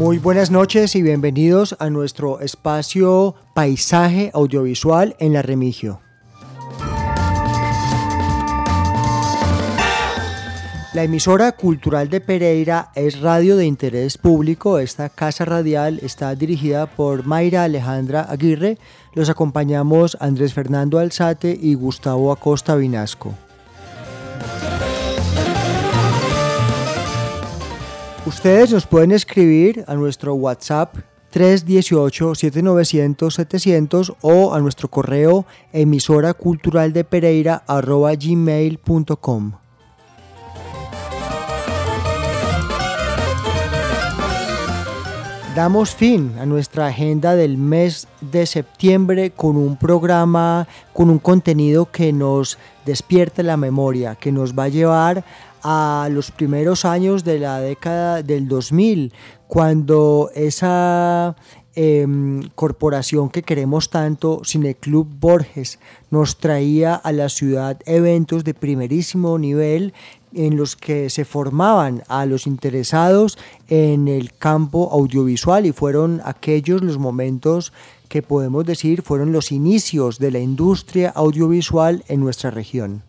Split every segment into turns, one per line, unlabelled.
Muy buenas noches y bienvenidos a nuestro espacio Paisaje Audiovisual en la Remigio. La emisora cultural de Pereira es radio de interés público. Esta casa radial está dirigida por Mayra Alejandra Aguirre. Los acompañamos Andrés Fernando Alzate y Gustavo Acosta Vinasco. Ustedes nos pueden escribir a nuestro WhatsApp 318-7900-700 o a nuestro correo emisora cultural de Pereira arroba gmail.com. Damos fin a nuestra agenda del mes de septiembre con un programa, con un contenido que nos despierte la memoria, que nos va a llevar a los primeros años de la década del 2000, cuando esa em, corporación que queremos tanto, Cineclub Borges, nos traía a la ciudad eventos de primerísimo nivel en los que se formaban a los interesados en el campo audiovisual y fueron aquellos los momentos que podemos decir fueron los inicios de la industria audiovisual en nuestra región.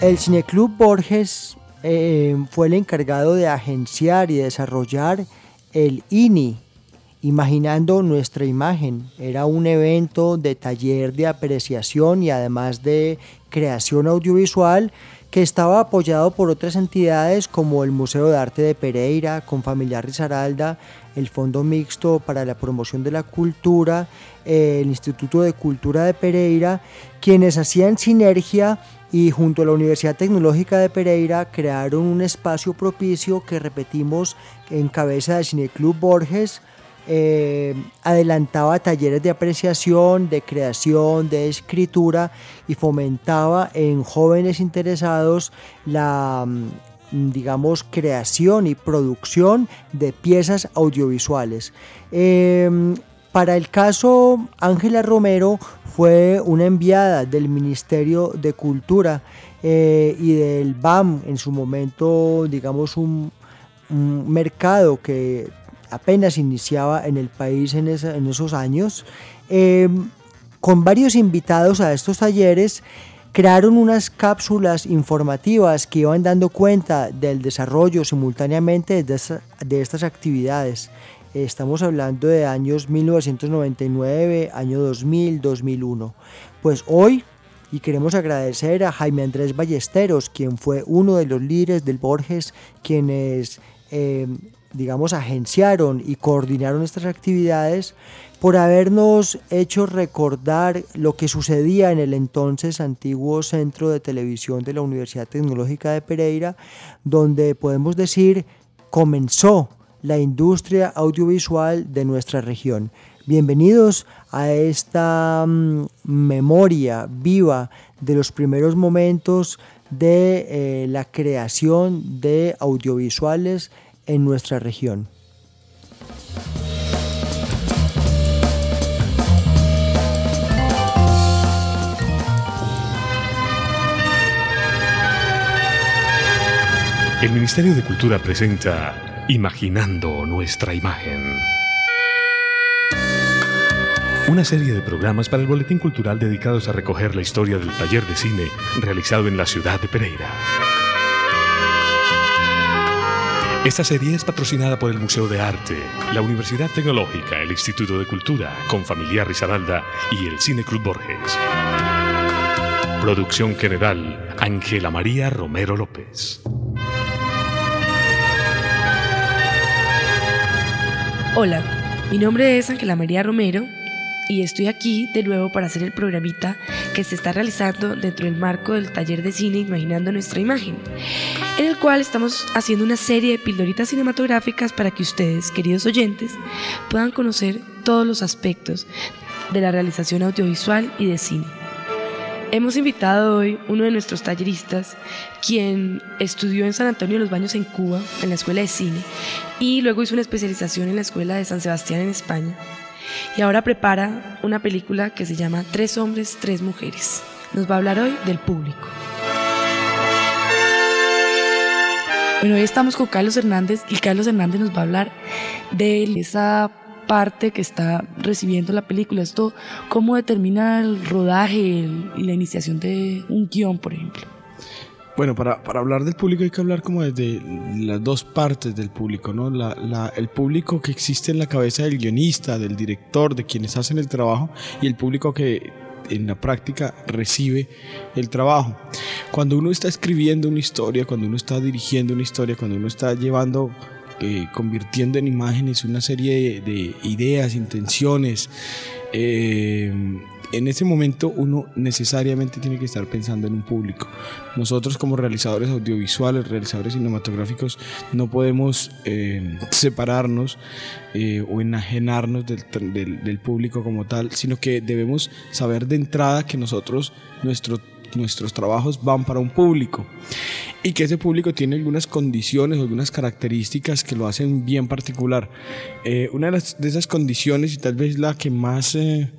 El Cineclub Borges eh, fue el encargado de agenciar y desarrollar el INI, Imaginando nuestra imagen. Era un evento de taller de apreciación y además de creación audiovisual que estaba apoyado por otras entidades como el Museo de Arte de Pereira, con Familiar Risaralda, el Fondo Mixto para la Promoción de la Cultura, el Instituto de Cultura de Pereira, quienes hacían sinergia y junto a la Universidad Tecnológica de Pereira crearon un espacio propicio que repetimos en cabeza del Cineclub Borges, eh, adelantaba talleres de apreciación, de creación, de escritura y fomentaba en jóvenes interesados la mm, digamos, creación y producción de piezas audiovisuales. Em, para el caso Ángela Romero fue una enviada del Ministerio de Cultura eh, y del BAM, en su momento, digamos, un, un mercado que apenas iniciaba en el país en, esos años, em, con varios invitados a estos talleres, crearon unas cápsulas informativas que iban dando cuenta del desarrollo simultáneamente de, estas actividades. Estamos hablando de años 1999, año 2000, 2001. Pues hoy, y queremos agradecer a Jaime Andrés Ballesteros, quien fue uno de los líderes del Borges, quienes em, digamos, agenciaron y coordinaron estas actividades por habernos hecho recordar lo que sucedía en el entonces antiguo Centro de Televisión de la Universidad Tecnológica de Pereira, donde podemos decir comenzó la industria audiovisual de nuestra región. Bienvenidos a esta mm, memoria viva de los primeros momentos de eh, la creación de audiovisuales en nuestra región.
El Ministerio de Cultura presenta Imaginando nuestra imagen.
una serie de programas para el Boletín Cultural dedicados a recoger la historia del taller de cine realizado en la ciudad de Pereira. Esta serie es patrocinada por el Museo de Arte, la Universidad Tecnológica, el Instituto de Cultura, Confamiliar Risaralda y el Cine Club Borges. Producción general, Ángela María Romero López.
Hola, mi nombre es Ángela María Romero y estoy aquí de nuevo para hacer el programita que se está realizando dentro del marco del taller de cine Imaginando nuestra imagen, en el cual estamos haciendo una serie de pildoritas cinematográficas para que ustedes, queridos oyentes, puedan conocer todos los aspectos de la realización audiovisual y de cine. Hemos invitado hoy uno de nuestros talleristas, quien estudió en San Antonio de los Baños en Cuba, en la Escuela de Cine, y luego hizo una especialización en la Escuela de San Sebastián en España. Y ahora prepara una película que se llama Tres hombres, tres mujeres. Nos va a hablar hoy del público. Bueno, hoy estamos con Carlos Hernández y Carlos Hernández nos va a hablar de esa parte que está recibiendo la película. Esto, ¿cómo determina el rodaje y la iniciación de un guion, por ejemplo?
Bueno, para, para, hablar del público hay que hablar como desde las dos partes del público, ¿no? La, la, el público que existe en la cabeza del guionista, del director, de quienes hacen el trabajo y el público que en la práctica recibe el trabajo. Cuando uno está escribiendo una historia, cuando uno está dirigiendo una historia, cuando uno está llevando eh, convirtiendo en imágenes una serie de, ideas, intenciones. Eh, en ese momento uno necesariamente tiene que estar pensando en un público. Nosotros como realizadores audiovisuales, realizadores cinematográficos, no podemos eh, separarnos o enajenarnos del, del, público como tal, sino que debemos saber de entrada que nosotros, nuestro, nuestros trabajos van para un público y que ese público tiene algunas condiciones algunas características que lo hacen bien particular. Eh, una de, de, esas condiciones y tal vez la que más... Eh,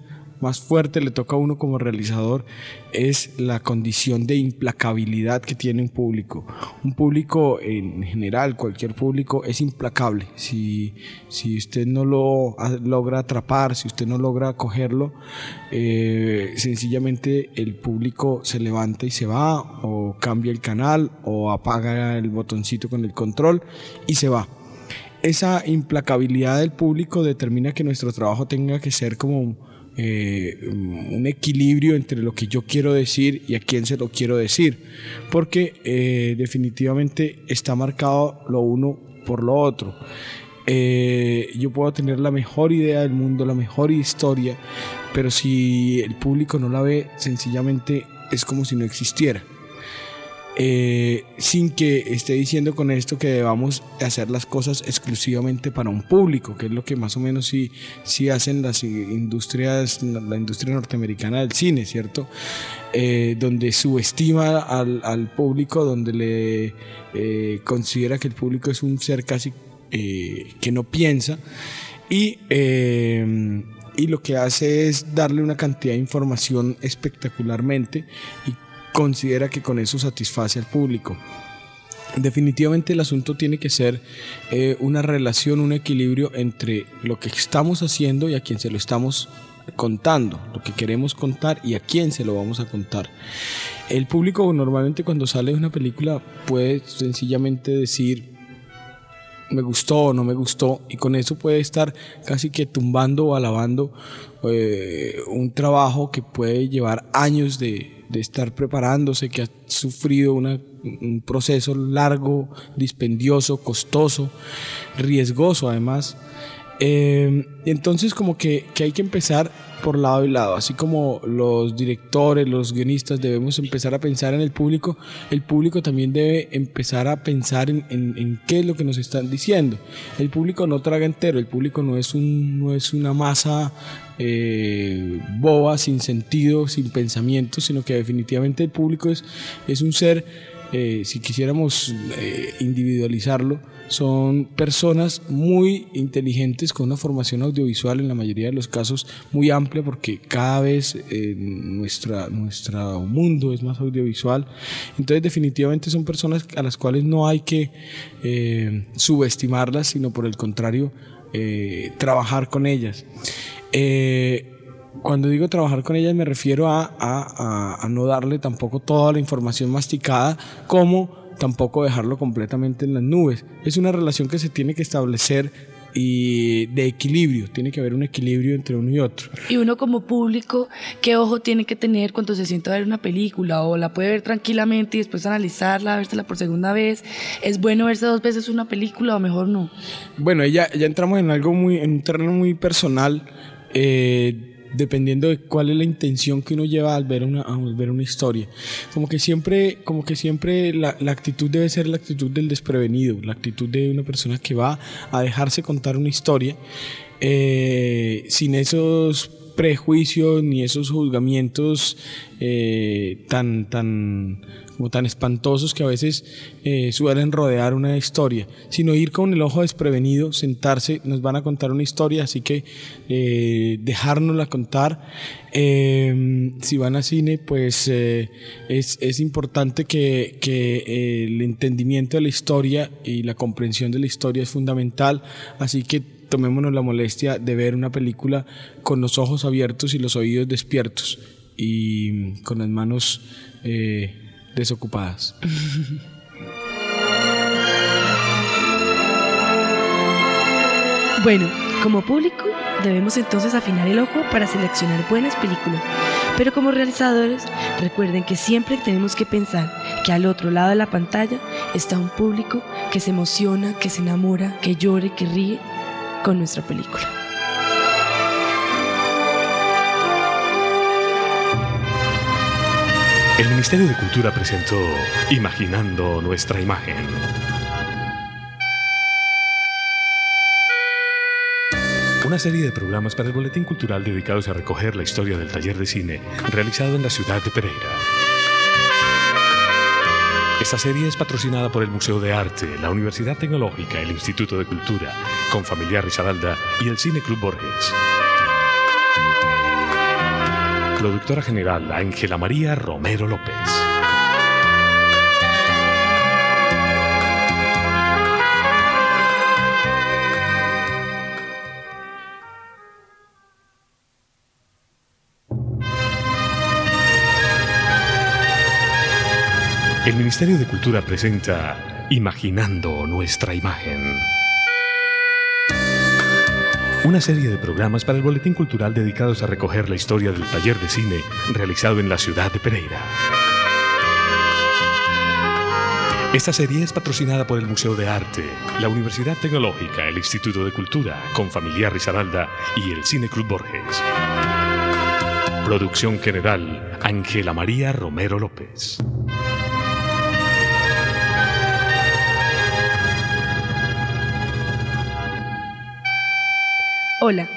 más fuerte le toca a uno como realizador es la condición de implacabilidad que tiene un público. Un público en general, cualquier público, es implacable. Si, si usted no lo logra atrapar, si usted no logra cogerlo, eh, sencillamente el público se levanta y se va, o cambia el canal, o apaga el botoncito con el control y se va esa implacabilidad del público determina que nuestro trabajo tenga que ser como eh, un equilibrio entre lo que yo quiero decir y a quién se lo quiero decir, porque eh, definitivamente está marcado lo uno por lo otro. Eh, yo puedo tener la mejor idea del mundo, la mejor historia, pero si el público no la ve, sencillamente es como si no existiera. Eh, sin que esté diciendo con esto que debamos hacer las cosas exclusivamente para un público, que es lo que más o menos sí, sí hacen las industrias, la industria norteamericana del cine, ¿cierto? Eh, donde subestima al, al, público, donde le eh, considera que el público es un ser casi que no piensa y y lo que hace es darle una cantidad de información espectacularmente y considera que con eso satisface al público. Definitivamente el asunto tiene que ser eh, una relación, un equilibrio entre lo que estamos haciendo y a quien se lo estamos contando, lo que queremos contar y a quién se lo vamos a contar. El público normalmente cuando sale de una película puede sencillamente decir me gustó o no me gustó y con eso puede estar casi que tumbando o alabando eh, un trabajo que puede llevar años de, de estar preparándose, que ha sufrido un proceso largo, dispendioso, costoso, riesgoso además. Eh, entonces como que, que, hay que empezar por lado y lado, así como los directores, los guionistas debemos empezar a pensar en el público, el público también debe empezar a pensar en, en, qué es lo que nos están diciendo. El público no traga entero, el público no es, un, no es una masa eh, boba, sin sentido, sin pensamiento, sino que definitivamente el público es, es un ser, eh, si quisiéramos eh, individualizarlo, son personas muy inteligentes con una formación audiovisual en la mayoría de los casos muy amplia porque cada vez nuestra, nuestro mundo es más audiovisual. Entonces definitivamente son personas a las cuales no hay que subestimarlas, sino por el contrario, trabajar con ellas. Eh, cuando digo trabajar con ellas me refiero a, a, a, no darle tampoco toda la información masticada como tampoco dejarlo completamente en las nubes. Es una relación que se tiene que establecer y de equilibrio, tiene que haber un equilibrio entre uno y otro.
Y uno como público, ¿qué ojo tiene que tener cuando se sienta a ver una película? ¿O la puede ver tranquilamente y después analizarla, vérsela por segunda vez? ¿Es bueno verse dos veces una película o mejor no?
Bueno, ya, ya entramos en algo muy, en un terreno muy personal. Eh, dependiendo de cuál es la intención que uno lleva al ver una, al ver una historia. Como que siempre, como que siempre la, la, actitud debe ser la actitud del desprevenido, la actitud de una persona que va a dejarse contar una historia eh, sin esos prejuicios ni esos juzgamientos eh, tan, tan, como tan espantosos que a veces eh, suelen rodear una historia, sino ir con el ojo desprevenido, sentarse, nos van a contar una historia, así que eh, dejárnosla contar. Eh, si van a cine, pues es, es, importante que, que el entendimiento de la historia y la comprensión de la historia es fundamental, así que tomémonos la molestia de ver una película con los ojos abiertos y los oídos despiertos y con las manos eh, desocupadas.
Bueno, como público debemos entonces afinar el ojo para seleccionar buenas películas, pero como realizadores recuerden que siempre tenemos que pensar que al otro lado de la pantalla está un público que se emociona, que se enamora, que llore, que ríe con nuestra película.
El Ministerio de Cultura presentó Imaginando nuestra imagen. Una serie de programas para el Boletín Cultural dedicados a recoger la historia del taller de cine realizado en la ciudad de Pereira. Esta serie es patrocinada por el Museo de Arte, la Universidad Tecnológica, el Instituto de Cultura, con Familiar Risaralda y el Cine Club Borges. Productora general Ángela María Romero López. El Ministerio de Cultura presenta Imaginando nuestra imagen. Una serie de programas para el Boletín Cultural dedicados a recoger la historia del taller de cine realizado en la ciudad de Pereira. Esta serie es patrocinada por el Museo de Arte, la Universidad Tecnológica, el Instituto de Cultura, con Familiar Risaralda y el Cine Club Borges. Producción general, Ángela María Romero López.
Hola,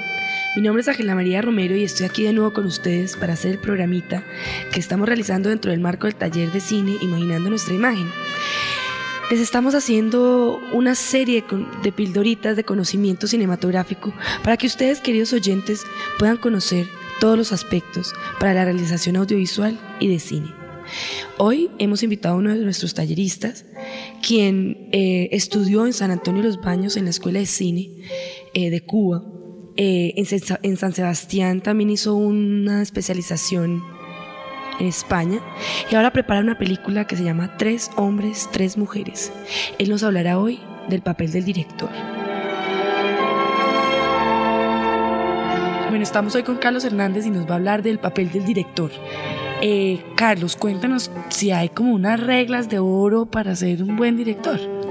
mi nombre es Ángela María Romero y estoy aquí de nuevo con ustedes para hacer el programita que estamos realizando dentro del marco del taller de cine Imaginando nuestra imagen. Les estamos haciendo una serie de pildoritas de conocimiento cinematográfico para que ustedes, queridos oyentes, puedan conocer todos los aspectos para la realización audiovisual y de cine. Hoy hemos invitado a uno de nuestros talleristas, quien eh, estudió en San Antonio de los Baños en la Escuela de Cine eh, de Cuba eh, en, San Sebastián también hizo una especialización en España y ahora prepara una película que se llama Tres hombres, tres mujeres. Él nos hablará hoy del papel del director. Bueno, estamos hoy con Carlos Hernández y nos va a hablar del papel del director. Eh, Carlos, cuéntanos si hay como unas reglas de oro para ser un buen director.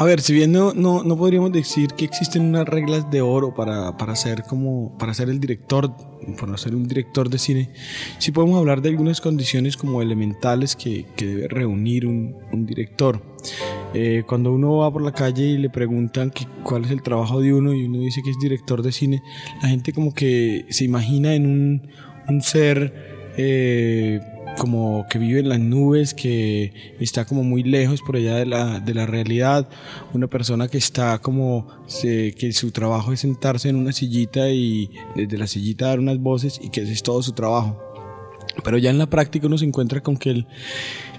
A ver, si bien no, no, no, podríamos decir que existen unas reglas de oro para, para, ser como, para ser el director, para ser un director de cine, sí podemos hablar de algunas condiciones como elementales que, que debe reunir un, director. Eh, cuando uno va por la calle y le preguntan que, cuál es el trabajo de uno y uno dice que es director de cine, la gente como que se imagina en un, un ser... Eh, como que vive en las nubes, que está como muy lejos por allá de la, de la realidad, una persona que está como que su trabajo es sentarse en una sillita y desde la sillita dar unas voces y que ese es todo su trabajo. Pero ya en la práctica uno se encuentra con que el,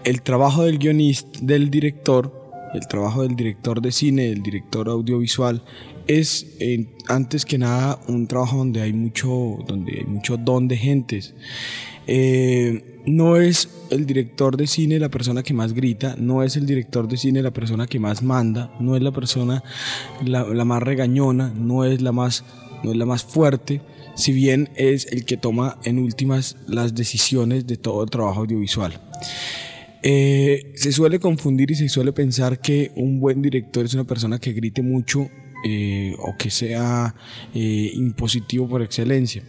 el trabajo del guionista, del director, el trabajo del director de cine, del director audiovisual, es eh, antes que nada un trabajo donde hay mucho, donde hay mucho don de gentes. Eh, no es el director de cine la persona que más grita, no es el director de cine la persona que más manda, no es la persona la, más regañona, no es la más, no es la más fuerte, si bien es el que toma en últimas las decisiones de todo el trabajo audiovisual. Eh, se suele confundir y se suele pensar que un buen director es una persona que grite mucho eh, o que sea eh, impositivo por excelencia.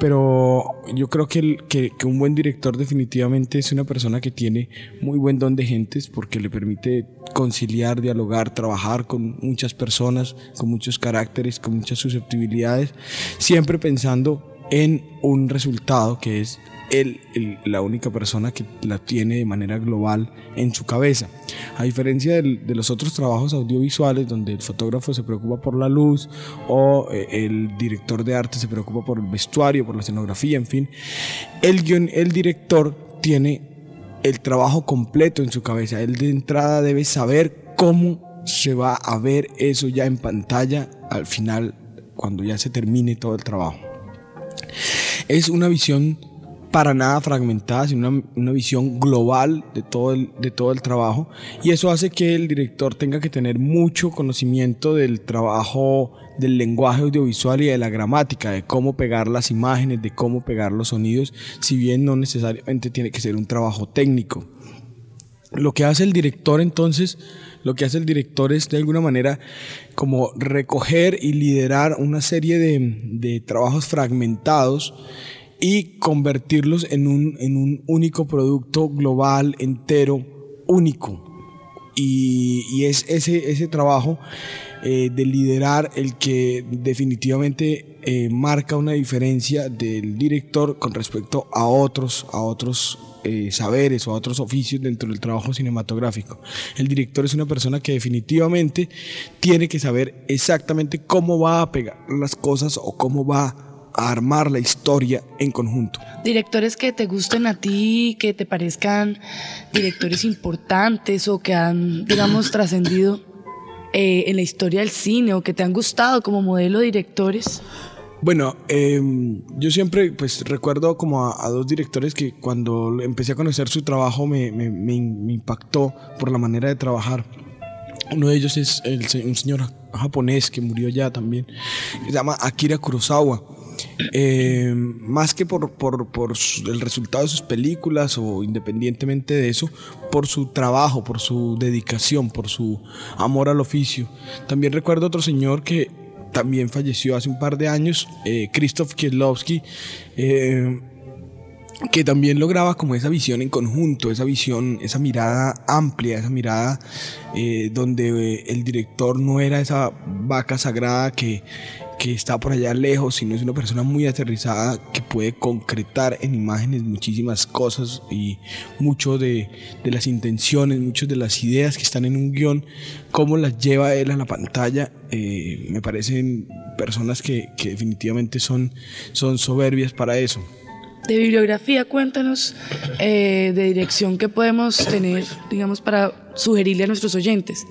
Pero yo creo que, que, un buen director definitivamente es una persona que tiene muy buen don de gentes porque le permite conciliar, dialogar, trabajar con muchas personas, con muchos caracteres, con muchas susceptibilidades, siempre pensando en un resultado que es él, la única persona que la tiene de manera global en su cabeza. A diferencia de los otros trabajos audiovisuales donde el fotógrafo se preocupa por la luz o eh, el director de arte se preocupa por el vestuario, por la escenografía, en fin, el, el director tiene el trabajo completo en su cabeza. Él de entrada debe saber cómo se va a ver eso ya en pantalla al final, cuando ya se termine todo el trabajo. Es una visión para nada fragmentada, sino una, una, visión global de todo, el, de todo el trabajo. Y eso hace que el director tenga que tener mucho conocimiento del trabajo del lenguaje audiovisual y de la gramática, de cómo pegar las imágenes, de cómo pegar los sonidos, si bien no necesariamente tiene que ser un trabajo técnico. Lo que hace el director entonces, lo que hace el director es de alguna manera como recoger y liderar una serie de, de trabajos fragmentados y convertirlos en un, en un único producto global, entero, único. Y, y es ese, ese trabajo eh, de liderar el que definitivamente eh, marca una diferencia del director con respecto a otros, a otros eh, saberes o a otros oficios dentro del trabajo cinematográfico. El director es una persona que definitivamente tiene que saber exactamente cómo va a pegar las cosas o cómo va a armar la historia en conjunto.
Directores que te gusten a ti, que te parezcan directores importantes o que han, digamos, trascendido eh, en la historia del cine o que te han gustado como modelo de directores.
Bueno, em, yo siempre pues recuerdo como a, dos directores que cuando empecé a conocer su trabajo me, me, impactó por la manera de trabajar. Uno de ellos es el, un señor japonés que murió ya también, se llama Akira Kurosawa. Eh, más que por, por, por, el resultado de sus películas o independientemente de eso, por su trabajo, por su dedicación, por su amor al oficio. También recuerdo otro señor que también falleció hace un par de años, eh, Krzysztof Kieslowski, eh, que también lograba como esa visión en conjunto, esa visión, esa mirada amplia, esa mirada eh, donde el director no era esa vaca sagrada que que está por allá lejos, sino es una persona muy aterrizada que puede concretar en imágenes muchísimas cosas y mucho de, las intenciones, muchas de las ideas que están en un guion, cómo las lleva él a la pantalla, eh, me parecen personas que, definitivamente son, son soberbias para eso.
De bibliografía, cuéntanos eh, de dirección que podemos tener, digamos, para sugerirle a nuestros oyentes.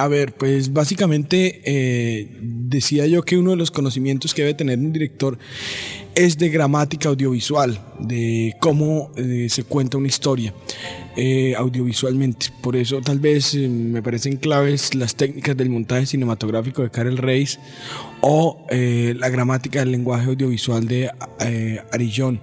A ver, pues básicamente eh, decía yo que uno de los conocimientos que debe tener un director es de gramática audiovisual, de cómo eh, se cuenta una historia eh, audiovisualmente. Por eso tal vez me parecen claves las técnicas del montaje cinematográfico de Karel Reis o eh, La gramática del lenguaje audiovisual de eh, Arillón.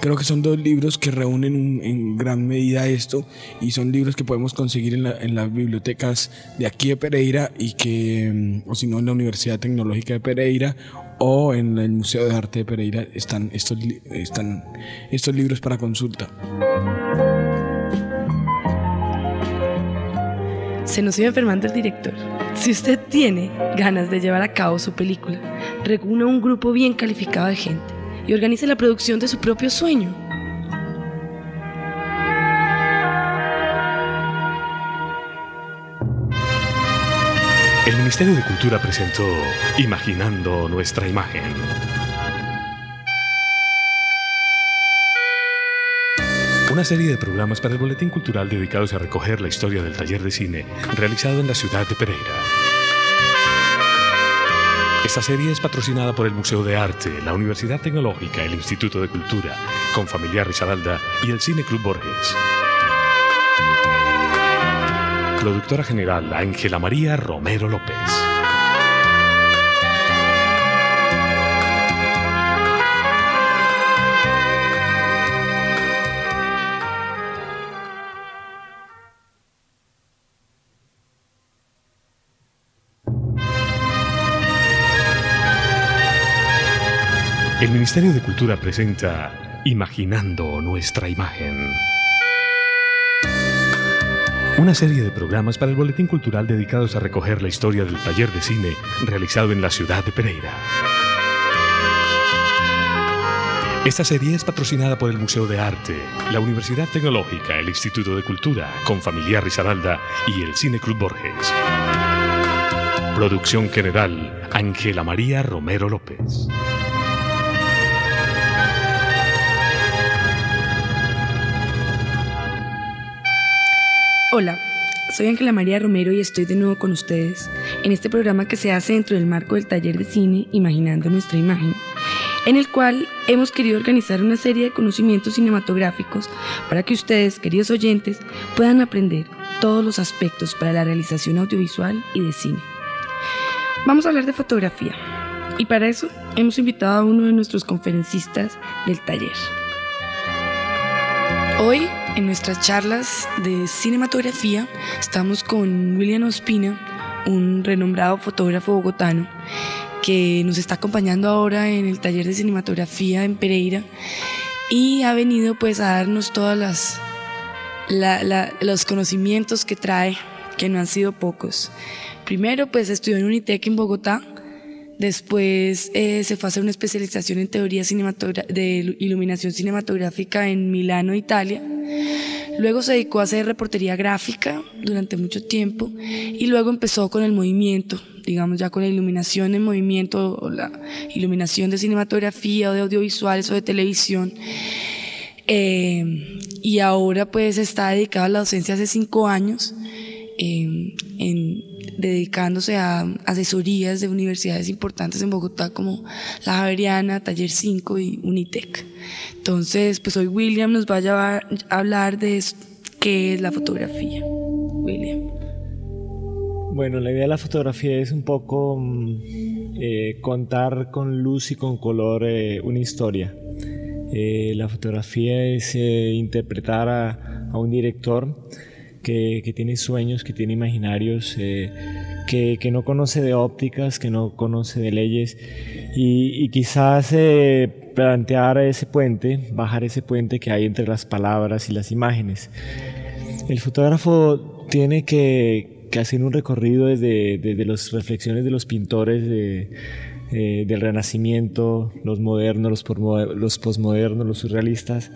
Creo que son dos libros que reúnen en gran medida esto y son libros que podemos conseguir en, las bibliotecas de aquí de Pereira y que, mm, o si no, en la Universidad Tecnológica de Pereira o en el Museo de Arte de Pereira están están estos libros para consulta.
Se nos iba enfermando el director. Si usted tiene ganas de llevar a cabo su película, reúna un grupo bien calificado de gente y organice la producción de su propio sueño.
El Ministerio de Cultura presentó Imaginando nuestra imagen una serie de programas para el Boletín Cultural dedicados a recoger la historia del taller de cine realizado en la ciudad de Pereira. Esta serie es patrocinada por el Museo de Arte, la Universidad Tecnológica, el Instituto de Cultura, con Familiar Risaralda y el Cine Club Borges. Productora general Ángela María Romero López. El Ministerio de Cultura presenta Imaginando nuestra imagen. Una serie de programas para el Boletín Cultural dedicados a recoger la historia del taller de cine realizado en la ciudad de Pereira. Esta serie es patrocinada por el Museo de Arte, la Universidad Tecnológica, el Instituto de Cultura, con Familiar Risaralda y el Cine Club Borges. Producción general, Ángela María Romero López.
Hola, soy Ángela María Romero y estoy de nuevo con ustedes en este programa que se hace dentro del marco del taller de cine Imaginando nuestra imagen, en el cual hemos querido organizar una serie de conocimientos cinematográficos para que ustedes, queridos oyentes, puedan aprender todos los aspectos para la realización audiovisual y de cine. Vamos a hablar de fotografía y para eso hemos invitado a uno de nuestros conferencistas del taller. Hoy, en nuestras charlas de cinematografía, estamos con William Ospina, un renombrado fotógrafo bogotano, que nos está acompañando ahora en el taller de cinematografía en Pereira y ha venido pues a darnos todos las, los conocimientos que trae, que no han sido pocos. Primero pues estudió en Unitec en Bogotá, Después eh, se fue a hacer una especialización en teoría de iluminación cinematográfica en Milano, Italia. Luego se dedicó a hacer reportería gráfica durante mucho tiempo y luego empezó con el movimiento, digamos ya con la iluminación en movimiento o la iluminación de cinematografía o de audiovisuales o de televisión. Eh, y ahora pues está dedicado a la docencia hace cinco años eh, en dedicándose a asesorías de universidades importantes en Bogotá como la Javeriana, Taller 5 y Unitec. Entonces, pues hoy William nos va a, hablar de qué es la fotografía. William.
Bueno, la idea de la fotografía es un poco mm, eh, contar con luz y con color eh, una historia. Eh, la fotografía es interpretar a, a un director que, tiene sueños, que tiene imaginarios, eh, que, no conoce de ópticas, que no conoce de leyes y, quizás eh, plantear ese puente, bajar ese puente que hay entre las palabras y las imágenes. El fotógrafo tiene que, hacer un recorrido desde, desde las reflexiones de los pintores eh, del Renacimiento, los modernos, los, los posmodernos, los surrealistas.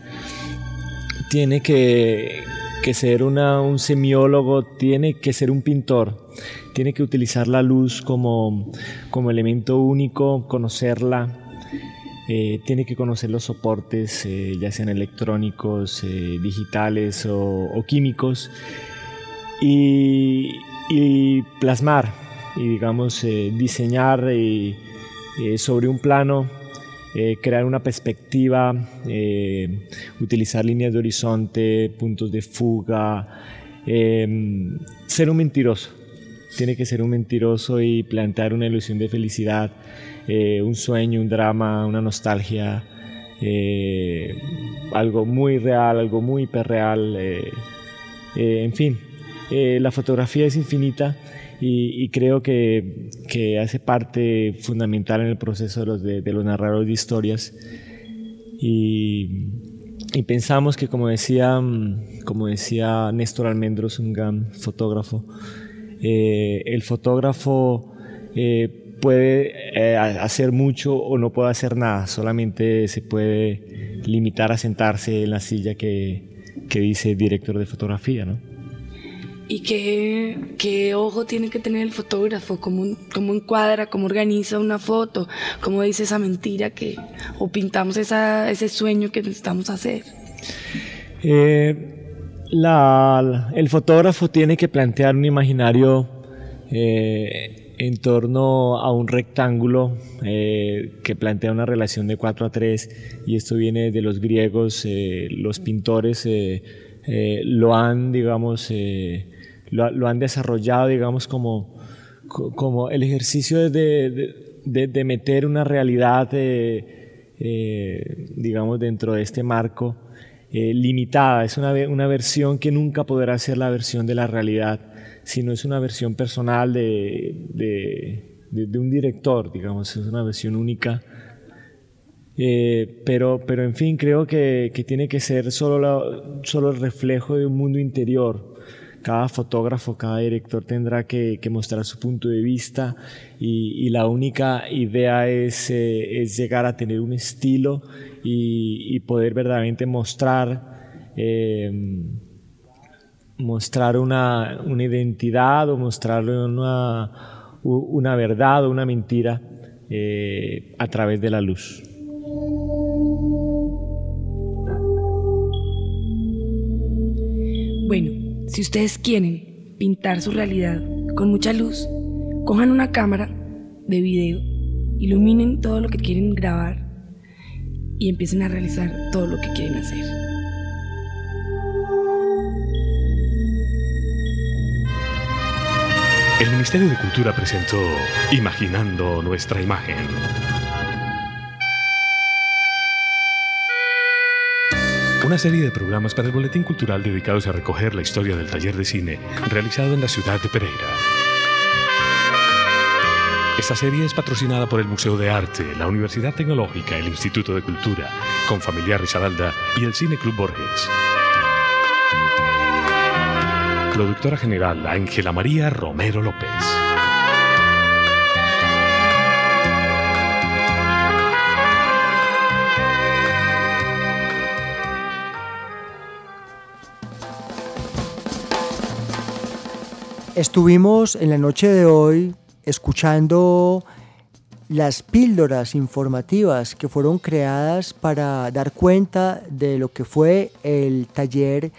Tiene que, que ser un semiólogo, tiene que ser un pintor, tiene que utilizar la luz como, como elemento único, conocerla, eh, tiene que conocer los soportes, eh, ya sean electrónicos, eh, digitales o, químicos, y, plasmar, y digamos, diseñar sobre un plano eh, crear una perspectiva, eh, utilizar líneas de horizonte, puntos de fuga, em, ser un mentiroso. Tiene que ser un mentiroso y plantear una ilusión de felicidad, eh, un sueño, un drama, una nostalgia, algo muy real, algo muy hiperreal. en fin, la fotografía es infinita y, creo que, que, hace parte fundamental en el proceso de los, de, los narradores de historias. Y, y, pensamos que, como decía, como decía Néstor Almendros, un gran fotógrafo, eh, el fotógrafo eh, puede eh, hacer mucho o no puede hacer nada, solamente se puede limitar a sentarse en la silla que, que dice director de fotografía, ¿no?
¿Y qué, qué, ojo tiene que tener el fotógrafo? ¿Cómo, ¿Cómo, encuadra, cómo organiza una foto? ¿Cómo dice esa mentira que, o pintamos esa, ese sueño que necesitamos hacer?
Eh, el fotógrafo tiene que plantear un imaginario eh, en torno a un rectángulo eh, que plantea una relación de 4 a 3 y esto viene de los griegos, los pintores lo han, digamos, lo, han desarrollado, digamos, como, como el ejercicio de, de meter una realidad, digamos, dentro de este marco limitada, es una, una versión que nunca podrá ser la versión de la realidad sino es una versión personal de, de, un director, digamos, es una versión única. Eh, pero, pero en fin, creo que, que tiene que ser solo, solo el reflejo de un mundo interior. Cada fotógrafo, cada director tendrá que, mostrar su punto de vista y, la única idea es, eh, es, llegar a tener un estilo y, poder verdaderamente mostrar eh, mostrar una, identidad o mostrar una, una verdad o una mentira eh, a través de la luz.
Bueno, si ustedes quieren pintar su realidad con mucha luz, cojan una cámara de video, iluminen todo lo que quieren grabar y empiecen a realizar todo lo que quieren hacer.
El Ministerio de Cultura presentó Imaginando nuestra imagen. Una serie de programas para el Boletín Cultural dedicados a recoger la historia del taller de cine realizado en la ciudad de Pereira. Esta serie es patrocinada por el Museo de Arte, la Universidad Tecnológica, el Instituto de Cultura, con Familiar Risaralda y el Cine Club Borges. Productora general Ángela María Romero López.
Estuvimos en la noche de hoy escuchando las píldoras informativas que fueron creadas para dar cuenta de lo que fue el taller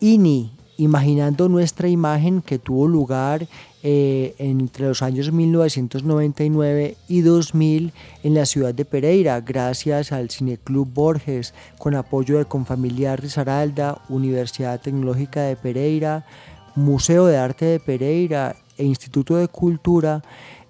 INI, imaginando nuestra imagen que tuvo lugar eh, entre los años 1999 y 2000 en la ciudad de Pereira, gracias al Cineclub Borges, con apoyo de Confamiliar Risaralda, Universidad Tecnológica de Pereira, Museo de Arte de Pereira e Instituto de Cultura,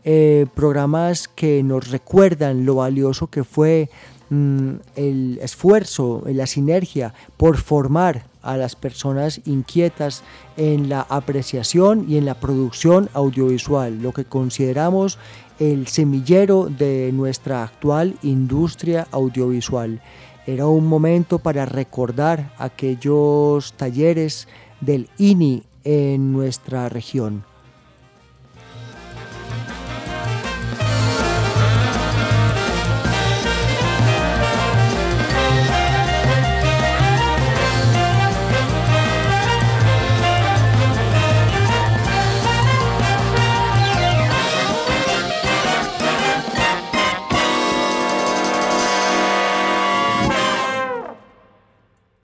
eh, programas que nos recuerdan lo valioso que fue mm, el esfuerzo, la sinergia por formar a las personas inquietas en la apreciación y en la producción audiovisual, lo que consideramos el semillero de nuestra actual industria audiovisual. Era un momento para recordar aquellos talleres del INI en nuestra región.